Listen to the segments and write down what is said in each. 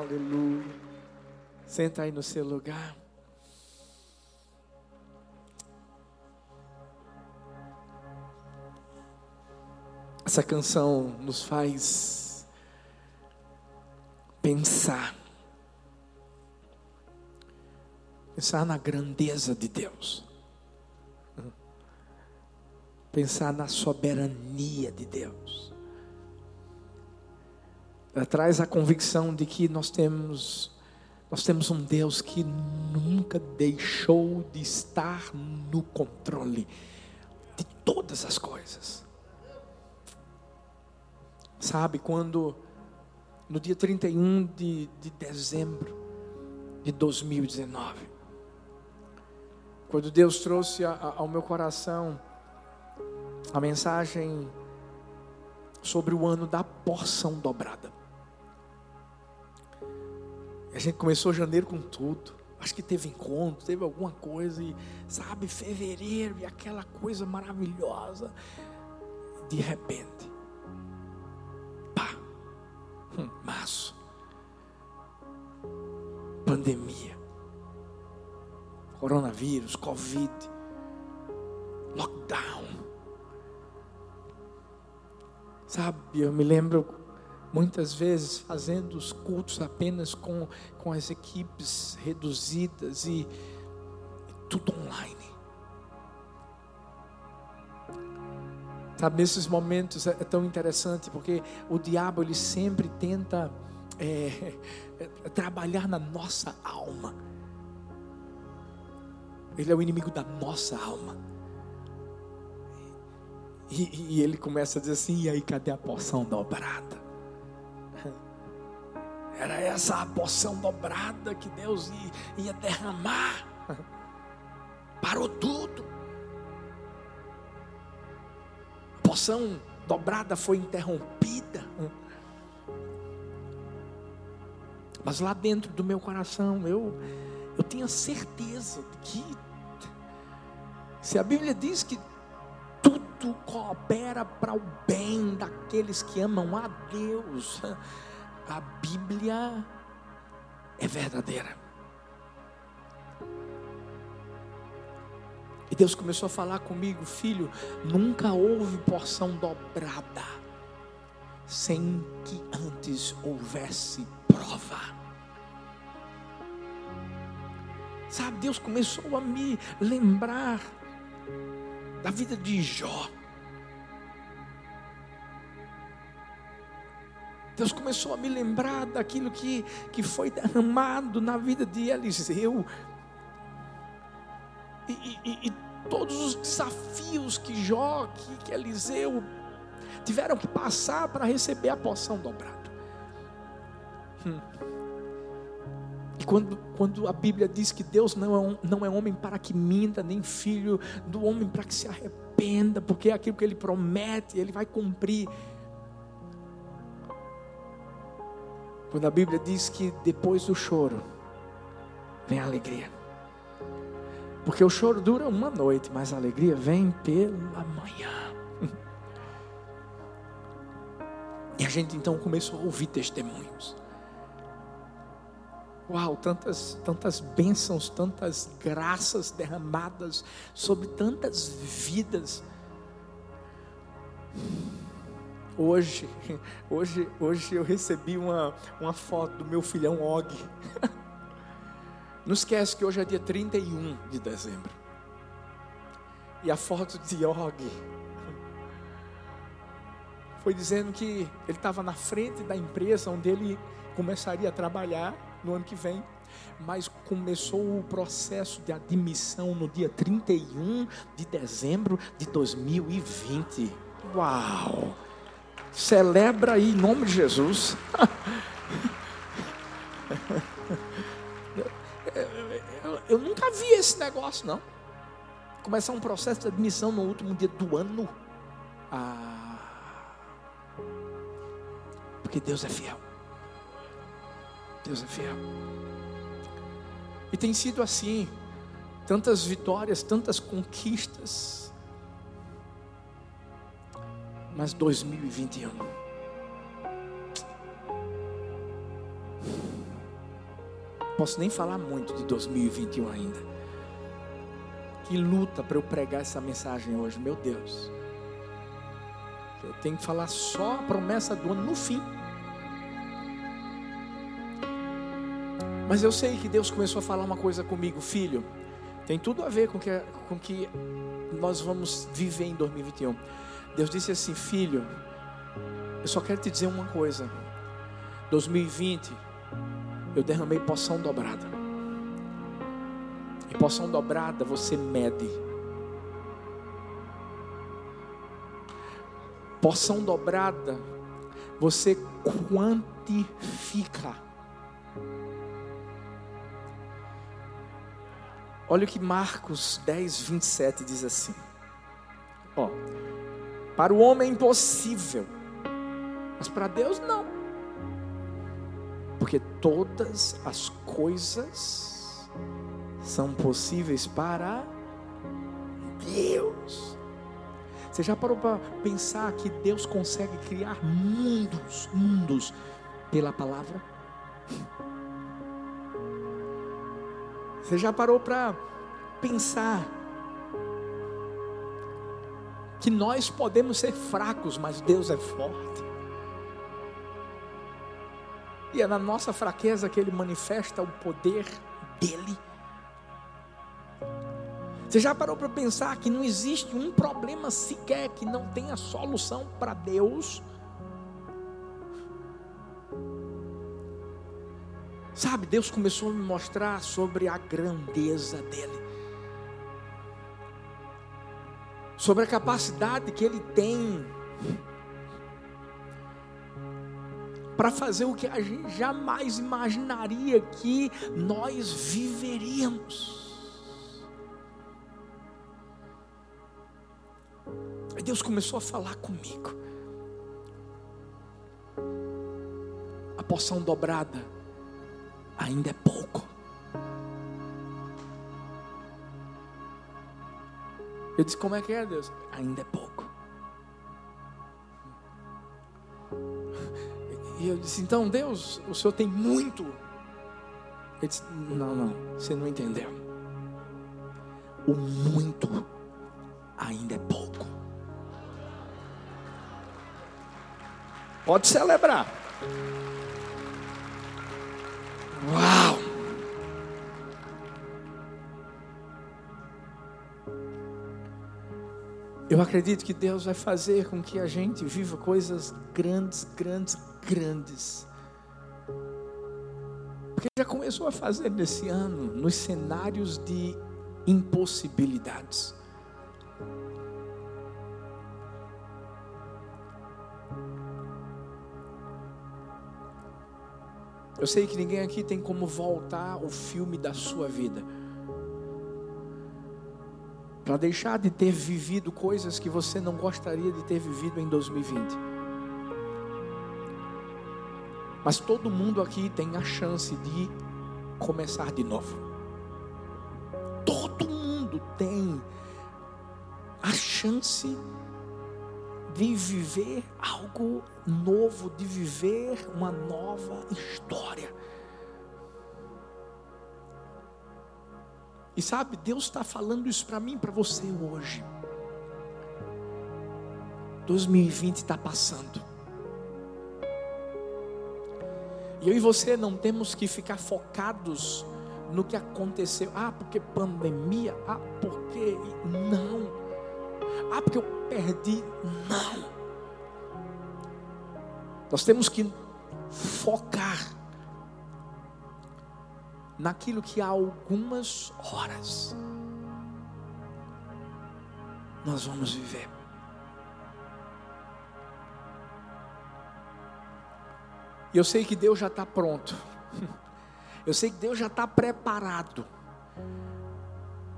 Aleluia. Senta aí no seu lugar. Essa canção nos faz pensar. Pensar na grandeza de Deus. Pensar na soberania de Deus. Ela traz a convicção de que nós temos nós temos um Deus que nunca deixou de estar no controle de todas as coisas. Sabe, quando no dia 31 de, de dezembro de 2019, quando Deus trouxe a, a, ao meu coração a mensagem sobre o ano da porção dobrada. A gente começou janeiro com tudo. Acho que teve encontro, teve alguma coisa, e sabe, fevereiro e aquela coisa maravilhosa. De repente, pá, março, pandemia, coronavírus, Covid, lockdown. Sabe, eu me lembro muitas vezes fazendo os cultos apenas com, com as equipes reduzidas e, e tudo online. Sabe, nesses momentos é, é, tão interessante porque o diabo ele sempre tenta é, é, trabalhar na nossa alma. Ele é o inimigo da nossa alma. E, e ele começa a dizer assim: e aí, cadê a porção dobrada? Era essa a porção dobrada que Deus ia, derramar. Parou tudo. A porção dobrada foi interrompida. Mas lá dentro do meu coração, eu, eu tinha certeza de que, se a Bíblia diz que tudo coopera para o bem daqueles que amam a Deus, a Bíblia é verdadeira. E Deus começou a falar comigo, filho, nunca houve porção dobrada sem que antes houvesse prova. Sabe, Deus começou a me lembrar da vida de Jó. Deus começou a me lembrar daquilo que, que foi derramado na vida de Eliseu. E, e, e todos os desafios que Jó, que, que Eliseu tiveram que passar para receber a porção dobrada. Hum. E quando, quando a Bíblia diz que Deus não é, não é homem para que minta, nem filho do homem para que se arrependa, porque é aquilo que ele promete, ele vai cumprir. Quando a Bíblia diz que depois do choro vem a alegria. Porque o choro dura uma noite, mas a alegria vem pela manhã. E a gente então começou a ouvir testemunhos. Uau, tantas, tantas bênçãos, tantas graças derramadas sobre tantas vidas. Hoje, hoje, hoje eu recebi uma, uma foto do meu filhão Og. Não esquece que hoje é dia 31 de dezembro. E a foto de Og foi dizendo que ele estava na frente da empresa onde ele começaria a trabalhar no ano que vem, mas começou o processo de admissão no dia 31 de dezembro de 2020. Uau! Celebra aí em nome de Jesus. eu, nunca vi esse negócio, não. Começar um processo de admissão no último dia do ano. Ah, porque Deus é fiel. Deus é fiel. E tem sido assim. Tantas vitórias, tantas conquistas mas 2021. Posso nem falar muito de 2021 ainda. Que luta para eu pregar essa mensagem hoje, meu Deus. Eu tenho que falar só a promessa do ano no fim. Mas eu sei que Deus começou a falar uma coisa comigo, filho. Tem tudo a ver com que, com que nós vamos viver em 2021. Deus disse assim, filho, eu só quero te dizer uma coisa. 2020, eu derramei poção dobrada. E poção dobrada você mede. Poção dobrada você quantifica. Olha o que Marcos 10, 27 diz assim: Ó, para o homem é impossível, mas para Deus não, porque todas as coisas são possíveis para Deus. Você já parou para pensar que Deus consegue criar mundos, mundos pela palavra? Você já parou para pensar que nós podemos ser fracos, mas Deus é forte? E é na nossa fraqueza que Ele manifesta o poder dEle. Você já parou para pensar que não existe um problema sequer que não tenha solução para Deus? Sabe, Deus começou a me mostrar sobre a grandeza dele. Sobre a capacidade que ele tem para fazer o que a gente jamais imaginaria que nós viveríamos. Aí Deus começou a falar comigo. A porção dobrada ainda é pouco. Eu disse: Como é que é, Deus? Ainda é pouco. E eu disse: Então, Deus, o Senhor tem muito. Ele disse: Não, não, você não entendeu. O muito ainda é pouco. Pode celebrar. Uau! Eu acredito que Deus vai fazer com que a gente viva coisas grandes, grandes, grandes. Porque já começou a fazer nesse ano, nos cenários de impossibilidades. Eu sei que ninguém aqui tem como voltar o filme da sua vida. Para deixar de ter vivido coisas que você não gostaria de ter vivido em 2020. Mas todo mundo aqui tem a chance de começar de novo. Todo mundo tem a chance de viver algo novo, de viver uma nova história. E sabe, Deus está falando isso para mim, para você hoje. 2020 está passando. E eu e você não temos que ficar focados no que aconteceu. Ah, porque pandemia. Ah, porque. Não. Ah, porque eu perdi. Não. Nós temos que focar naquilo que há algumas horas nós vamos viver. E eu sei que Deus já está pronto. Eu sei que Deus já está preparado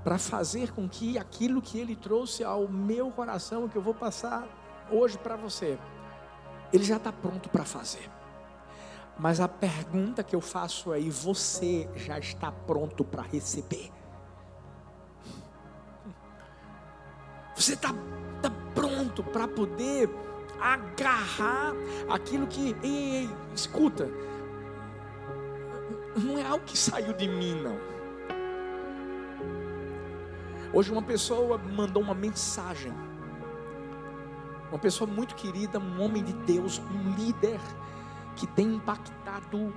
para fazer com que aquilo que Ele trouxe ao meu coração, que eu vou passar hoje para você, Ele já está pronto para fazer. Mas a pergunta que eu faço aí, você já está pronto para receber? Você está tá pronto para poder agarrar aquilo que, ei, ei, escuta, não é algo que saiu de mim, não. Hoje uma pessoa mandou uma mensagem. Uma pessoa muito querida, um homem de Deus, um líder que tem impactado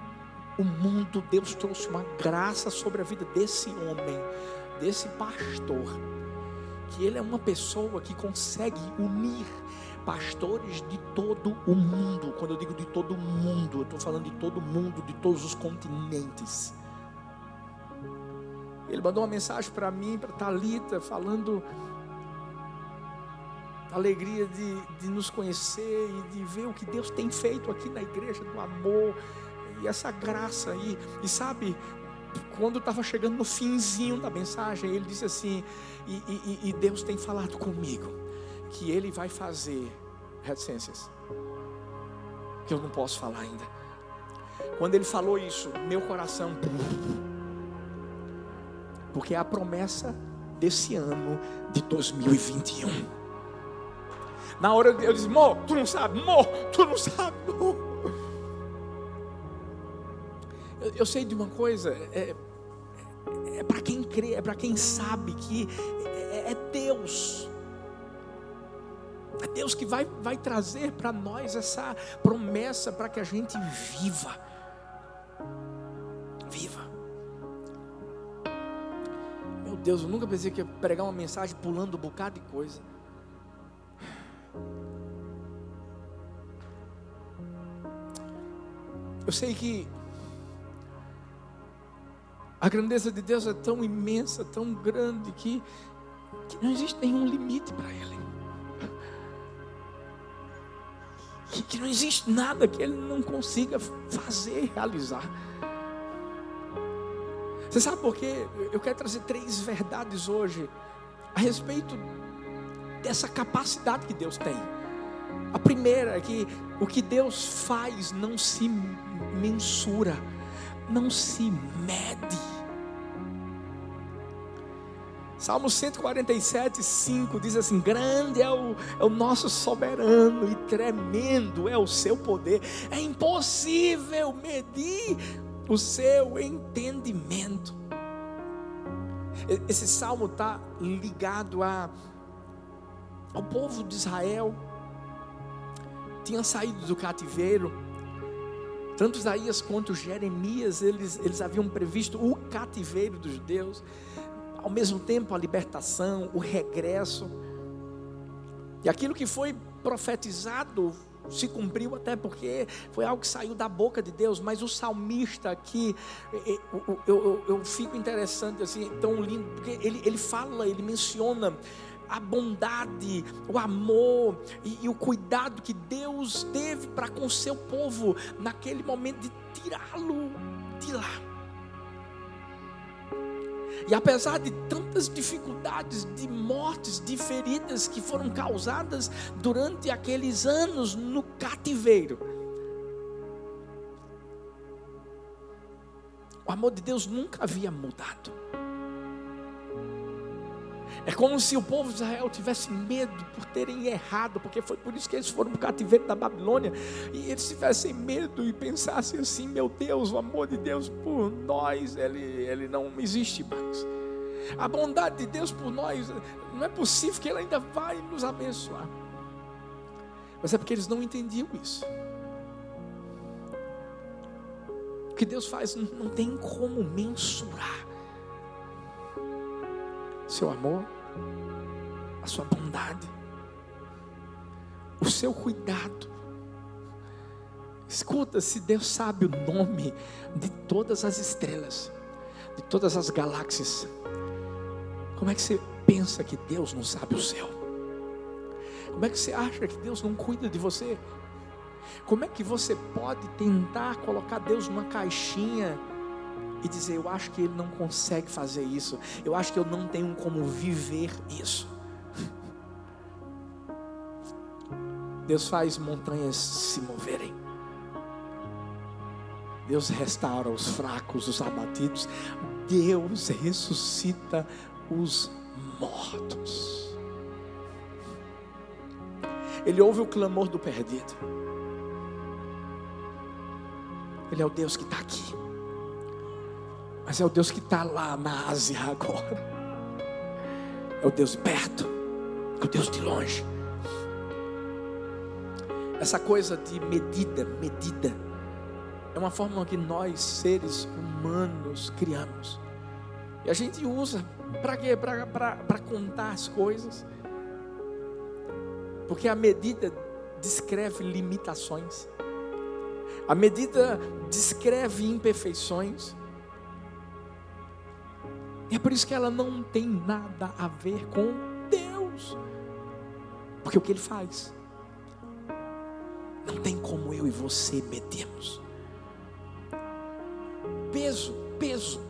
o mundo. Deus trouxe uma graça sobre a vida desse homem, desse pastor. Que ele é uma pessoa que consegue unir pastores de todo o mundo. Quando eu digo de todo o mundo, eu estou falando de todo o mundo, de todos os continentes. Ele mandou uma mensagem para mim, para Talita, falando alegria de, de nos conhecer e de ver o que Deus tem feito aqui na igreja do amor e essa graça aí. E sabe, quando estava chegando no finzinho da mensagem, ele disse assim: e, e, e Deus tem falado comigo que Ele vai fazer reticências que eu não posso falar ainda. Quando ele falou isso, meu coração porque é a promessa desse ano de 2021. Na hora eu disse, Mo, tu não sabe, Mo, tu não sabe. Eu, eu sei de uma coisa, é, é para quem crê, é para quem sabe que é, é Deus. É Deus que vai, vai trazer para nós essa promessa para que a gente viva. Viva. Deus, eu nunca pensei que ia pregar uma mensagem pulando um bocado de coisa. Eu sei que a grandeza de Deus é tão imensa, tão grande, que, que não existe nenhum limite para Ele. Que, que não existe nada que Ele não consiga fazer, realizar. Você sabe por quê? Eu quero trazer três verdades hoje a respeito dessa capacidade que Deus tem. A primeira é que o que Deus faz não se mensura, não se mede. Salmo 147, 5 diz assim: Grande é o, é o nosso soberano e tremendo é o seu poder. É impossível medir o seu entendimento. Esse salmo está ligado a, ao povo de Israel, tinha saído do cativeiro. Tanto Isaías quanto Jeremias, eles, eles haviam previsto o cativeiro dos judeus, ao mesmo tempo a libertação, o regresso. E aquilo que foi profetizado se cumpriu até porque foi algo que saiu da boca de Deus, mas o salmista aqui, eu, eu, eu fico interessante assim, tão lindo, porque ele, ele fala, ele menciona a bondade, o amor e, e o cuidado que Deus teve para com o seu povo naquele momento de tirá-lo de lá. E apesar de tantas dificuldades, de mortes, de feridas que foram causadas durante aqueles anos no cativeiro, o amor de Deus nunca havia mudado. É como se o povo de Israel tivesse medo por terem errado, porque foi por isso que eles foram para o cativeiro da Babilônia, e eles tivessem medo e pensassem assim: meu Deus, o amor de Deus por nós, ele, ele não existe mais. A bondade de Deus por nós, não é possível que Ele ainda vai nos abençoar. Mas é porque eles não entendiam isso. O que Deus faz não tem como mensurar. Seu amor, a sua bondade, o seu cuidado. Escuta, se Deus sabe o nome de todas as estrelas, de todas as galáxias, como é que você pensa que Deus não sabe o céu? Como é que você acha que Deus não cuida de você? Como é que você pode tentar colocar Deus numa caixinha e dizer: Eu acho que Ele não consegue fazer isso, eu acho que eu não tenho como viver isso? Deus faz montanhas se moverem. Deus restaura os fracos, os abatidos. Deus ressuscita os mortos. Ele ouve o clamor do perdido. Ele é o Deus que está aqui. Mas é o Deus que está lá na Ásia agora. É o Deus de perto, é o Deus de longe. Essa coisa de medida, medida, é uma forma que nós, seres humanos, criamos. E a gente usa para quê? Para contar as coisas. Porque a medida descreve limitações. A medida descreve imperfeições. É por isso que ela não tem nada a ver com Deus. Porque o que ele faz? Não tem como eu e você medirmos. Peso, peso.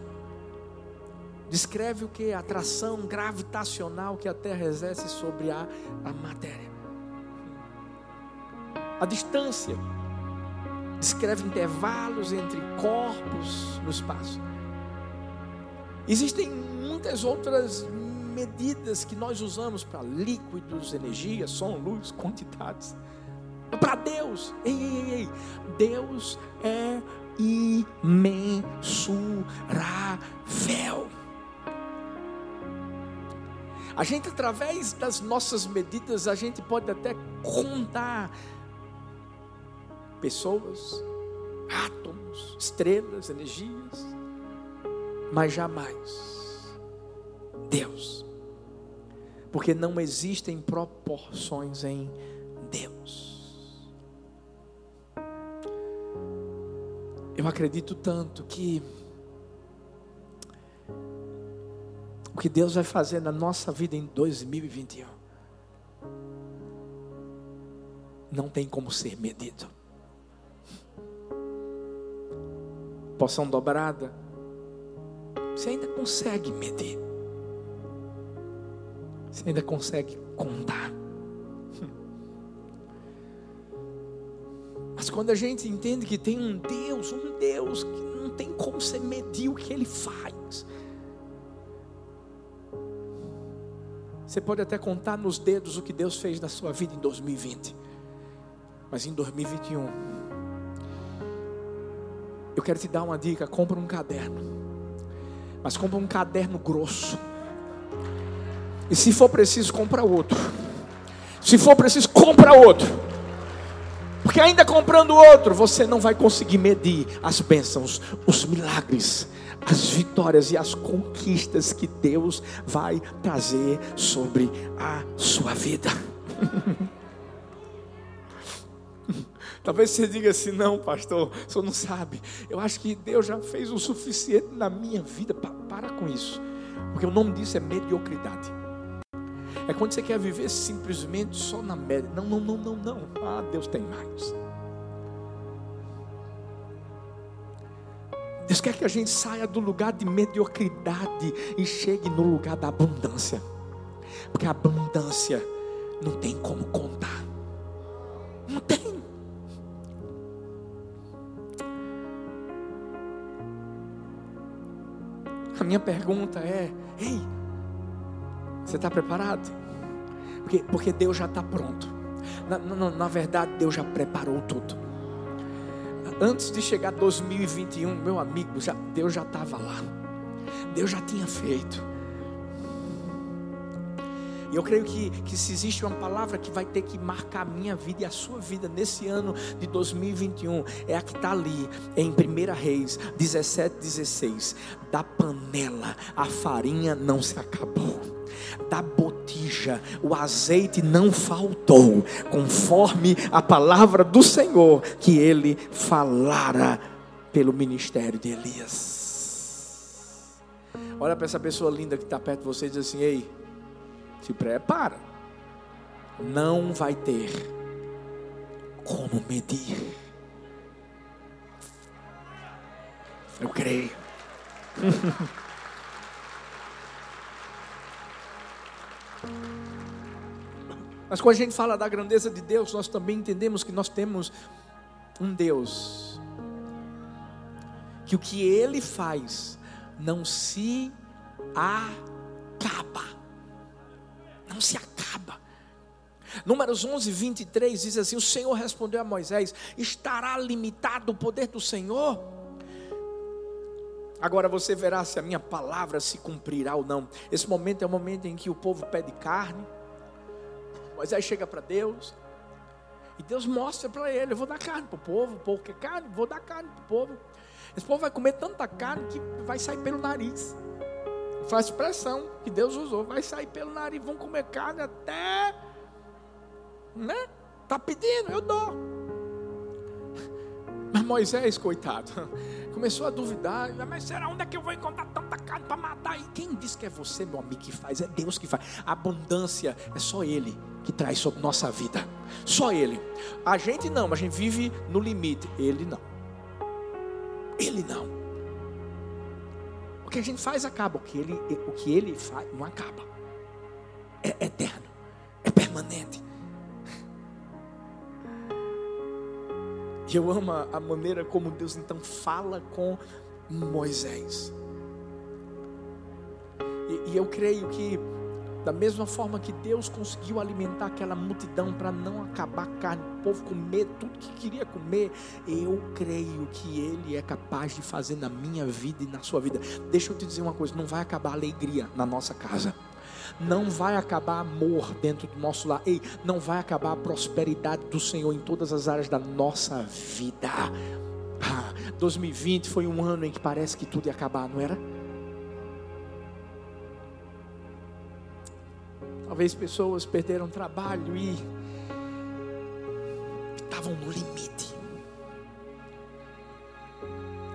Descreve o que? A atração gravitacional que a Terra exerce sobre a, a matéria. A distância descreve intervalos entre corpos no espaço. Existem muitas outras medidas que nós usamos para líquidos, energia, som, luz, quantidades. Para Deus, ei, ei, ei, Deus é imensurável. A gente, através das nossas medidas, a gente pode até contar pessoas, átomos, estrelas, energias, mas jamais Deus, porque não existem proporções em Deus. Eu acredito tanto que o que Deus vai fazer na nossa vida em 2021 não tem como ser medido. Poção dobrada, você ainda consegue medir, você ainda consegue contar. Mas quando a gente entende que tem um Deus, um Deus que não tem como você medir o que Ele faz. Você pode até contar nos dedos o que Deus fez na sua vida em 2020. Mas em 2021, eu quero te dar uma dica: compra um caderno. Mas compra um caderno grosso. E se for preciso, compra outro. Se for preciso, compra outro. Porque ainda comprando outro, você não vai conseguir medir as bênçãos, os milagres, as vitórias e as conquistas que Deus vai trazer sobre a sua vida. Talvez você diga assim: não, pastor, o senhor não sabe. Eu acho que Deus já fez o suficiente na minha vida. Para com isso, porque o nome disso é mediocridade. É quando você quer viver simplesmente só na média. Não, não, não, não, não. Ah, Deus tem mais. Deus quer que a gente saia do lugar de mediocridade e chegue no lugar da abundância. Porque a abundância não tem como contar. Não tem. Minha pergunta é: ei, você está preparado? Porque, porque Deus já está pronto. Na, na, na, verdade, Deus já preparou tudo. Antes de chegar 2021, meu amigo, já, Deus já estava lá. Deus já tinha feito. E eu creio que, que se existe uma palavra que vai ter que marcar a minha vida e a sua vida nesse ano de 2021, é a que está ali em 1 Reis 17, 16. Da panela a farinha não se acabou da botija, o azeite não faltou, conforme a palavra do Senhor que ele falara pelo ministério de Elias. Olha para essa pessoa linda que está perto de você e diz assim: Ei, se prepara, não vai ter como medir. Eu creio. Mas quando a gente fala da grandeza de Deus, nós também entendemos que nós temos um Deus que o que ele faz não se acaba. Não se acaba. Números 11, 23 diz assim: O Senhor respondeu a Moisés: Estará limitado o poder do Senhor? Agora você verá se a minha palavra se cumprirá ou não. Esse momento é o momento em que o povo pede carne. Moisés chega para Deus. E Deus mostra para ele: Eu vou dar carne para o povo. O povo quer carne? Vou dar carne para o povo. Esse povo vai comer tanta carne que vai sair pelo nariz. Faz expressão que Deus usou. Vai sair pelo nariz. Vão comer carne até. Né? Tá pedindo, eu dou. Mas Moisés, coitado, começou a duvidar. Mas será onde é que eu vou encontrar tanta carne para matar? E quem disse que é você, meu amigo, que faz? É Deus que faz. A abundância é só Ele que traz sobre nossa vida. Só Ele. A gente não, a gente vive no limite. Ele não. Ele não. O que a gente faz acaba. O que Ele, o que ele faz não acaba. É eterno. É permanente. E eu amo a maneira como Deus então fala com Moisés. E, e eu creio que, da mesma forma que Deus conseguiu alimentar aquela multidão para não acabar a carne, o povo comer tudo que queria comer, eu creio que Ele é capaz de fazer na minha vida e na sua vida. Deixa eu te dizer uma coisa: não vai acabar a alegria na nossa casa não vai acabar amor dentro do nosso lar. Ei, não vai acabar a prosperidade do Senhor em todas as áreas da nossa vida. Ah, 2020 foi um ano em que parece que tudo ia acabar, não era? Talvez pessoas perderam trabalho e estavam no limite.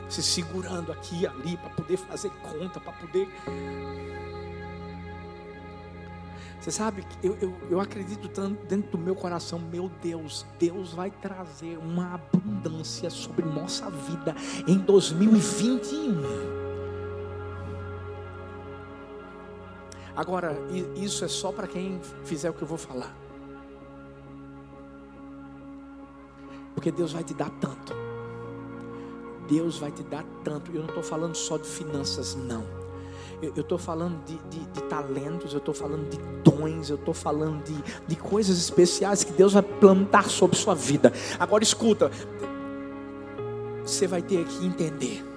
Se segurando aqui e ali para poder fazer conta, para poder você sabe, eu, eu, eu acredito tanto dentro do meu coração, meu Deus, Deus vai trazer uma abundância sobre nossa vida em 2021. Agora, isso é só para quem fizer o que eu vou falar. Porque Deus vai te dar tanto. Deus vai te dar tanto. Eu não estou falando só de finanças, não eu estou falando de, de, de, talentos, eu estou falando de dons, eu estou falando de, de coisas especiais que Deus vai plantar sobre sua vida. Agora escuta, você vai ter que entender.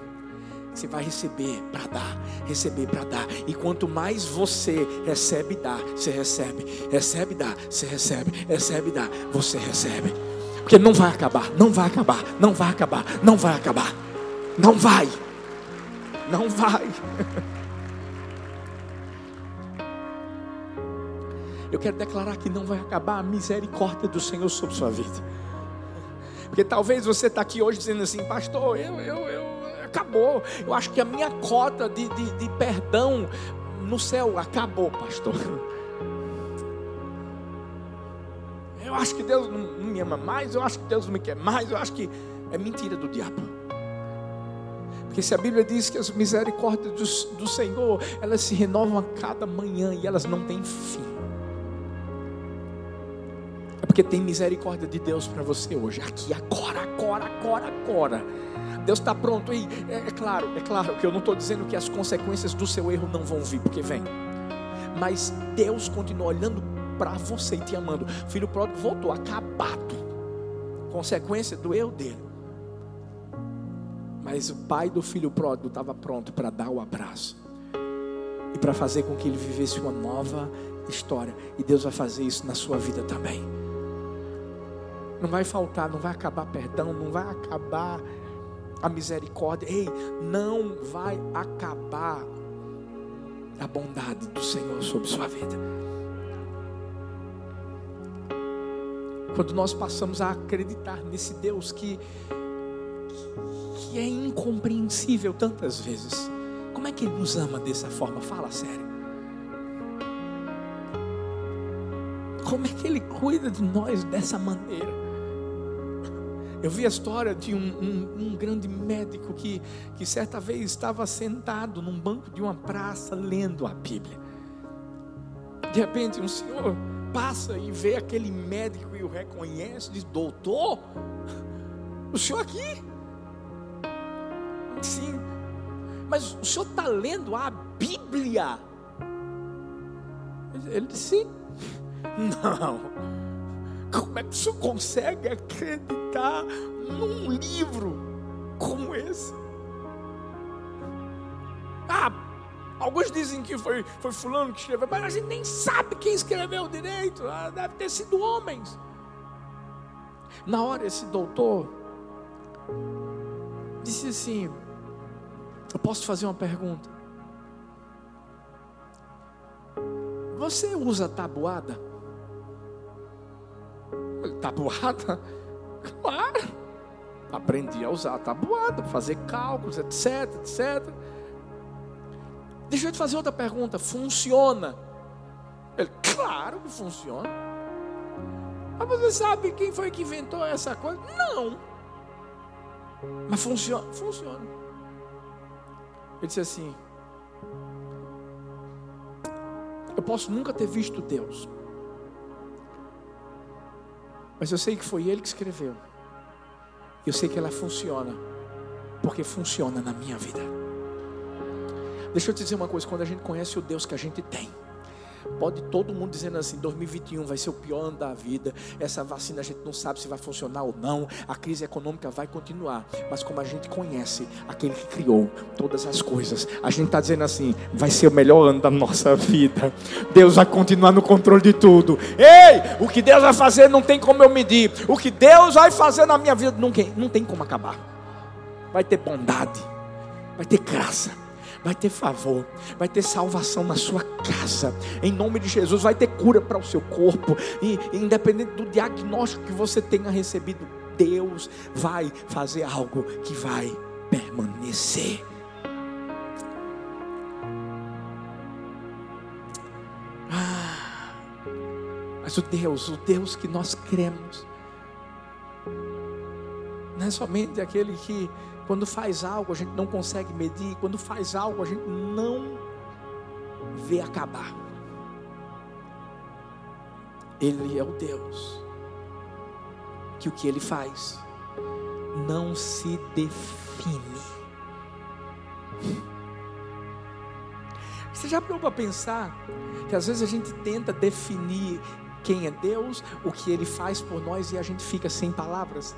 Você vai receber para dar, receber para dar. E quanto mais você recebe dá, você recebe, recebe dá, você recebe, recebe dá, você recebe. Porque não vai acabar, não vai acabar, não vai acabar, não vai acabar. Não vai. Não vai. eu quero declarar que não vai acabar a misericórdia do Senhor sobre sua vida. Porque talvez você está aqui hoje dizendo assim, pastor, eu, eu, eu, acabou. Eu acho que a minha cota de, de, de perdão no céu acabou, pastor. Eu acho que Deus não, me ama mais, eu acho que Deus não me quer mais, eu acho que é mentira do diabo. Porque se a Bíblia diz que as misericórdias do, do Senhor, elas se renovam a cada manhã e elas não têm fim. É porque tem misericórdia de Deus para você hoje, aqui, agora, agora, agora, agora. Deus está pronto aí. É, é, claro, é claro que eu não estou dizendo que as consequências do seu erro não vão vir, porque vem. Mas Deus continua olhando para você e te amando. O filho pródigo voltou acabado. Consequência do erro dele. Mas o pai do filho pródigo estava pronto para dar o abraço e para fazer com que ele vivesse uma nova história. E Deus vai fazer isso na sua vida também não vai faltar, não vai acabar perdão, não vai acabar a misericórdia. Ei, não vai acabar a bondade do Senhor sobre sua vida. Quando nós passamos a acreditar nesse Deus que, que é incompreensível tantas vezes, como é que Ele nos ama dessa forma? Fala sério. Como é que Ele cuida de nós dessa maneira? Eu vi a história de um, um, um, grande médico que, que certa vez estava sentado num banco de uma praça lendo a Bíblia. De repente, um senhor passa e vê aquele médico e o reconhece, diz: Doutor, o senhor aqui? Sim, mas o senhor está lendo a Bíblia? Ele disse: Sim. Não. Como é que o senhor consegue acreditar num livro como esse? Alguns dizem que foi, foi fulano que escreveu, mas a gente nem sabe quem escreveu direito. Ah, deve ter sido homens. Na hora, esse doutor disse assim: Eu posso fazer uma pergunta? Você usa tabuada? Tabuada? Claro. Aprendi a usar tabuada, fazer cálculos, etc, etc. Deixa eu te fazer outra pergunta. Funciona? Ele, claro que funciona. Mas você sabe quem foi que inventou essa coisa? Não. Mas funciona? Funciona. Ele disse assim: Eu posso nunca ter visto Deus. Mas eu sei que foi Ele que escreveu. Eu sei que ela funciona. Porque funciona na minha vida. Deixa eu te dizer uma coisa: quando a gente conhece o Deus que a gente tem, Pode todo mundo dizendo assim: 2021 vai ser o pior ano da vida. Essa vacina a gente não sabe se vai funcionar ou não. A crise econômica vai continuar. Mas como a gente conhece aquele que criou todas as coisas, a gente está dizendo assim: vai ser o melhor ano da nossa vida. Deus vai continuar no controle de tudo. Ei, o que Deus vai fazer não tem como eu medir. O que Deus vai fazer na minha vida não tem, não tem como acabar. Vai ter bondade, vai ter graça vai ter favor, vai ter salvação na sua casa, em nome de Jesus, vai ter cura para o seu corpo, e independente do diagnóstico que você tenha recebido, Deus vai fazer algo que vai permanecer. Ah, mas o Deus, o Deus que nós cremos, não é somente aquele que quando faz algo, a gente não consegue medir. Quando faz algo, a gente não vê acabar. Ele é o Deus que o que ele faz não se define. Você já parou para pensar que às vezes a gente tenta definir quem é Deus, o que ele faz por nós e a gente fica sem palavras?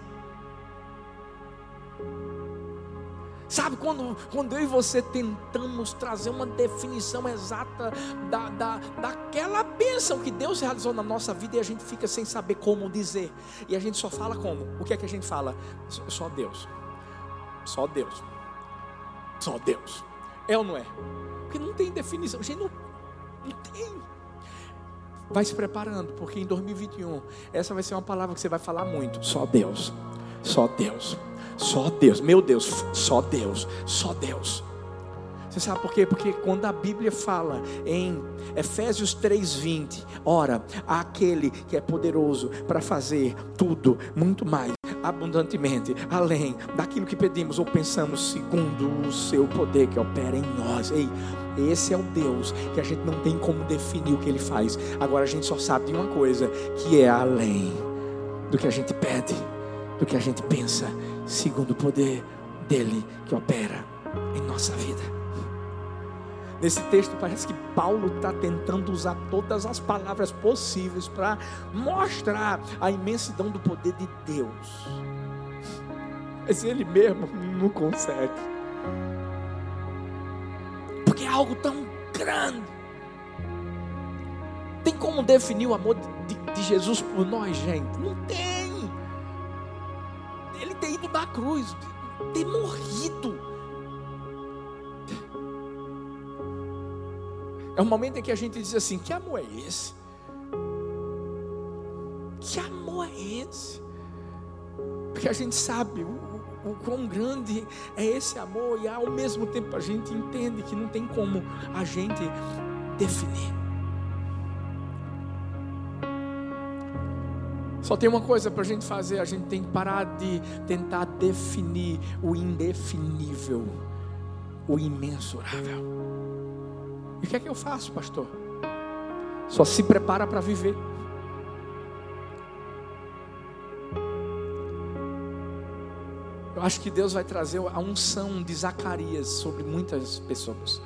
Sabe quando, quando eu e você tentamos trazer uma definição exata da, da, daquela bênção que Deus realizou na nossa vida e a gente fica sem saber como dizer. E a gente só fala como? O que é que a gente fala? Só Deus. Só Deus. Só Deus. É ou não é? Porque não tem definição. A gente não, não tem. Vai se preparando, porque em 2021 essa vai ser uma palavra que você vai falar muito. Só Deus. Só Deus. Só Deus, meu Deus, só Deus, só Deus. Você sabe por quê? Porque quando a Bíblia fala em Efésios 3:20, ora, aquele que é poderoso para fazer tudo muito mais abundantemente, além daquilo que pedimos ou pensamos, segundo o seu poder que opera em nós. Ei, esse é o Deus que a gente não tem como definir o que ele faz. Agora a gente só sabe de uma coisa, que é além do que a gente pede, do que a gente pensa segundo o poder dele que opera em nossa vida. Nesse texto parece que Paulo está tentando usar todas as palavras possíveis para mostrar a imensidão do poder de Deus. Mas ele mesmo não consegue. Porque é algo tão grande. Tem como definir o amor de, de Jesus por nós, gente? Não tem ter ido da cruz, ter morrido. É um momento em que a gente diz assim: que amor é esse? Que amor é esse? Porque a gente sabe o, o, o quão grande é esse amor, e ao mesmo tempo a gente entende que não tem como a gente definir. Só tem uma coisa para a gente fazer: a gente tem que parar de tentar definir o indefinível, o imensurável. E o que é que eu faço, pastor? Só se prepara para viver. Eu acho que Deus vai trazer a unção de Zacarias sobre muitas pessoas.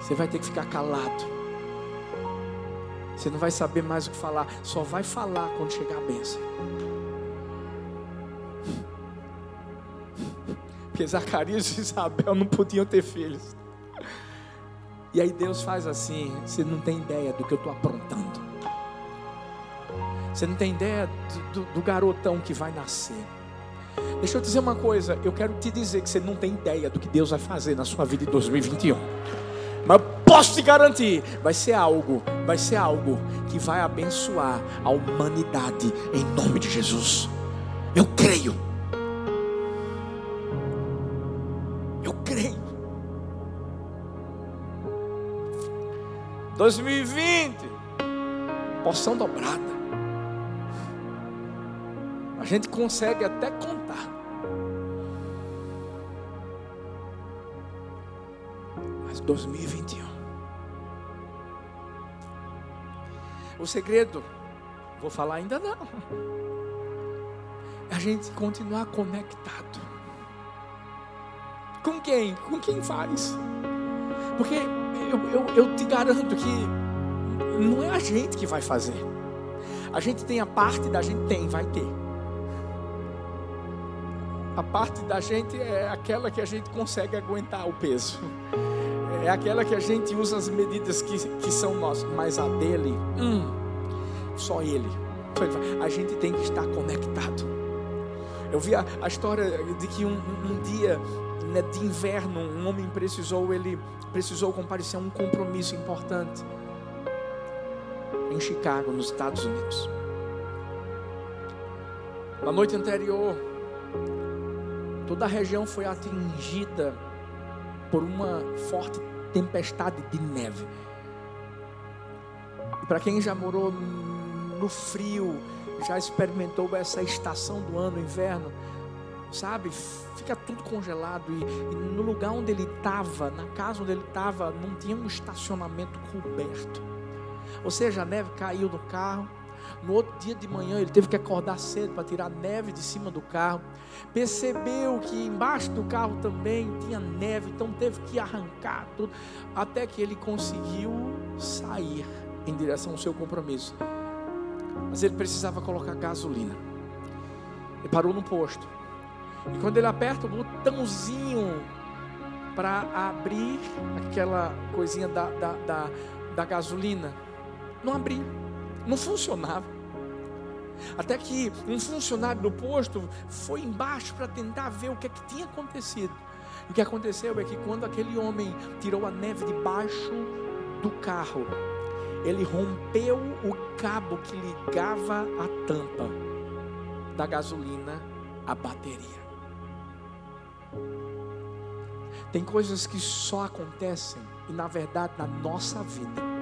Você vai ter que ficar calado. Você não vai saber mais o que falar, só vai falar quando chegar a bênção. Porque Zacarias e Isabel não podiam ter filhos. E aí Deus faz assim: você não tem ideia do que eu estou aprontando. Você não tem ideia do, do, do garotão que vai nascer. Deixa eu dizer uma coisa, eu quero te dizer que você não tem ideia do que Deus vai fazer na sua vida em 2021. Mas posso te garantir, vai ser algo, vai ser algo que vai abençoar a humanidade em nome de Jesus. Eu creio. Eu creio. 2020, porção dobrada. A gente consegue até contar. Mas 2021. O segredo, vou falar ainda não. É a gente continuar conectado. Com quem? Com quem faz? Porque eu, eu, eu te garanto que não é a gente que vai fazer. A gente tem a parte da gente, tem, vai ter. A parte da gente é aquela que a gente consegue aguentar o peso. É aquela que a gente usa as medidas que, que são nossas. Mas a dele, hum, só ele. A gente tem que estar conectado. Eu vi a, a história de que um, um dia né, de inverno, um homem precisou, ele precisou comparecer a um compromisso importante em Chicago, nos Estados Unidos. Na noite anterior, Toda a região foi atingida por uma forte tempestade de neve. E para quem já morou no frio, já experimentou essa estação do ano, inverno, sabe? Fica tudo congelado e, e no lugar onde ele estava, na casa onde ele estava, não tinha um estacionamento coberto. Ou seja, a neve caiu no carro no outro dia de manhã, ele teve que acordar cedo para tirar neve de cima do carro. Percebeu que embaixo do carro também tinha neve, então teve que arrancar tudo, até que ele conseguiu sair em direção ao seu compromisso. Mas ele precisava colocar gasolina. Ele parou no posto. E quando ele aperta o botãozinho para abrir aquela coisinha da, da, da, da gasolina, não abriu, não funcionava. Até que um funcionário do posto foi embaixo para tentar ver o que, é que tinha acontecido. E o que aconteceu é que quando aquele homem tirou a neve debaixo do carro, ele rompeu o cabo que ligava a tampa da gasolina à bateria. Tem coisas que só acontecem e na verdade na nossa vida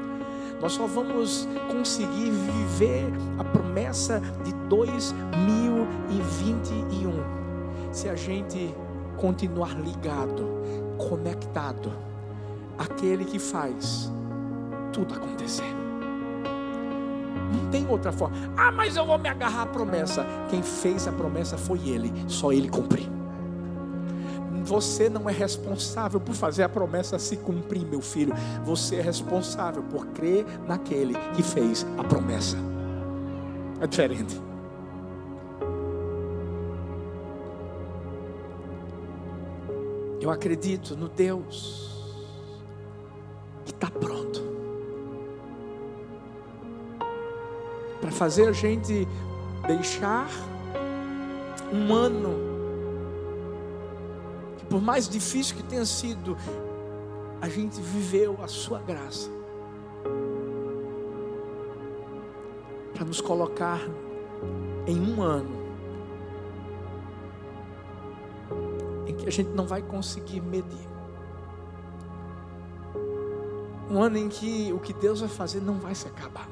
nós só vamos conseguir viver a promessa de 2021 se a gente continuar ligado, conectado àquele que faz tudo acontecer. Não tem outra forma. Ah, mas eu vou me agarrar à promessa. Quem fez a promessa foi ele, só ele cumpriu. Você não é responsável por fazer a promessa se cumprir, meu filho. Você é responsável por crer naquele que fez a promessa. É diferente. Eu acredito no Deus que está pronto para fazer a gente deixar um ano por mais difícil que tenha sido, a gente viveu a sua graça para nos colocar em um ano em que a gente não vai conseguir medir. Um ano em que o que Deus vai fazer não vai se acabar.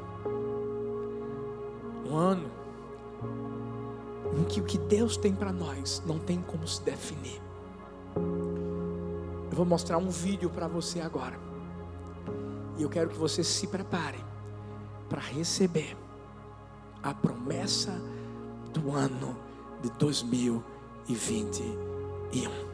Um ano em que o que Deus tem para nós não tem como se definir. Vou mostrar um vídeo para você agora. E eu quero que você se prepare para receber a promessa do ano de 2021.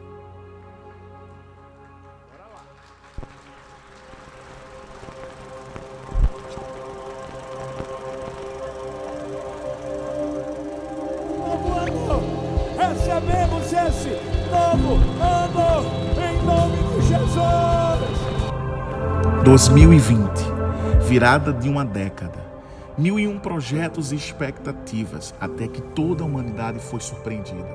2020, virada de uma década. Mil e um projetos e expectativas, até que toda a humanidade foi surpreendida,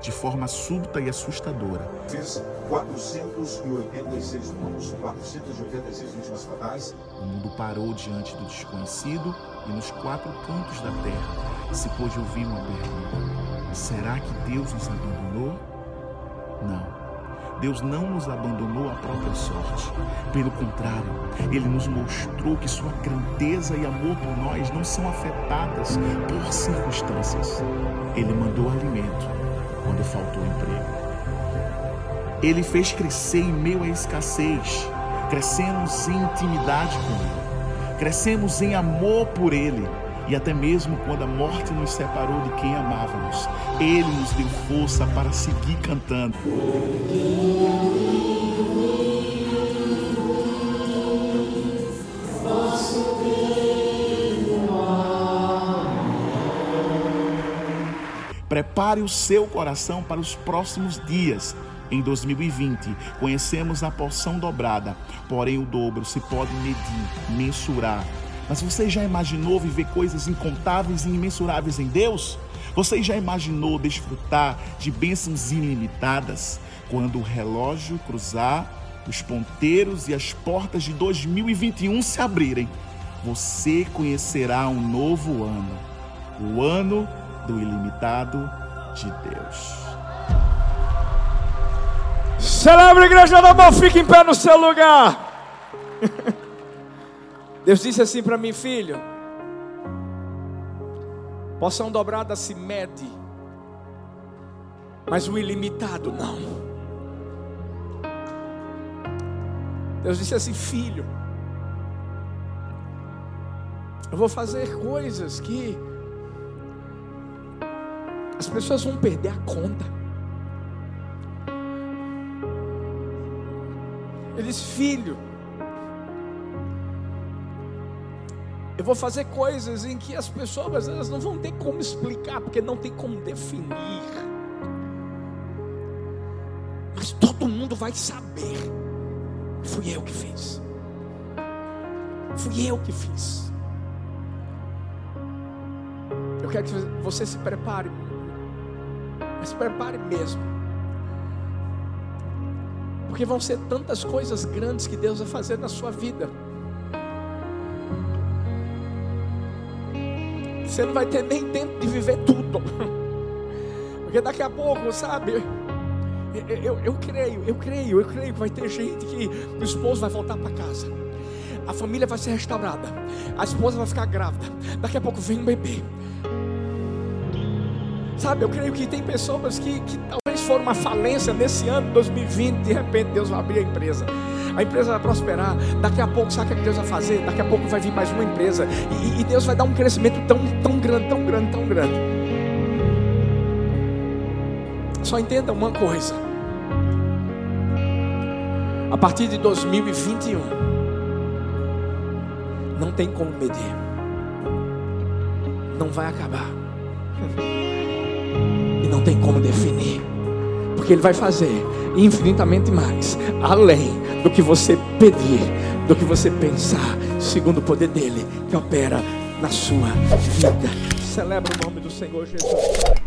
de forma súbita e assustadora. Fiz 486 mortos, 486 vítimas fatais. O mundo parou diante do desconhecido e nos quatro cantos da terra se pôde ouvir uma pergunta: será que Deus nos abandonou? Não. Deus não nos abandonou à própria sorte. Pelo contrário, Ele nos mostrou que Sua grandeza e amor por nós não são afetadas por circunstâncias. Ele mandou alimento quando faltou emprego. Ele fez crescer em meio à escassez. Crescemos em intimidade com Ele. Crescemos em amor por Ele e até mesmo quando a morte nos separou de quem amávamos, Ele nos deu força para seguir cantando. Prepare o seu coração para os próximos dias. Em 2020, conhecemos a porção dobrada, porém o dobro se pode medir, mensurar mas você já imaginou viver coisas incontáveis e imensuráveis em Deus? Você já imaginou desfrutar de bênçãos ilimitadas quando o relógio cruzar, os ponteiros e as portas de 2021 se abrirem? Você conhecerá um novo ano, o ano do ilimitado de Deus. Celebre, igreja da mão, fique em pé no seu lugar. Deus disse assim para mim, filho: Poção dobrada se mede, mas o ilimitado não. Deus disse assim, filho, eu vou fazer coisas que as pessoas vão perder a conta. Ele disse, filho, Eu vou fazer coisas em que as pessoas elas não vão ter como explicar, porque não tem como definir. Mas todo mundo vai saber. Fui eu que fiz. Fui eu que fiz. Eu quero que você se prepare. Mas se prepare mesmo. Porque vão ser tantas coisas grandes que Deus vai fazer na sua vida. Você não vai ter nem tempo de viver tudo. Porque daqui a pouco, sabe? Eu, eu, eu, creio, eu creio, eu creio que vai ter gente que o esposo vai voltar para casa. A família vai ser restaurada. A esposa vai ficar grávida. Daqui a pouco vem um bebê. Sabe, eu creio que tem pessoas que, que talvez foram uma falência nesse ano 2020. De repente Deus vai abrir a empresa a empresa vai prosperar. Daqui a pouco, sabe o que Deus vai fazer? Daqui a pouco vai vir mais uma empresa. E, e Deus vai dar um crescimento tão, tão grande, tão grande, tão grande. Só entenda uma coisa. A partir de 2021, não tem como medir. Não vai acabar. E não tem como definir. Porque Ele vai fazer infinitamente mais, além do que você pedir, do que você pensar, segundo o poder dele que opera na sua vida. Celebra o nome do Senhor Jesus.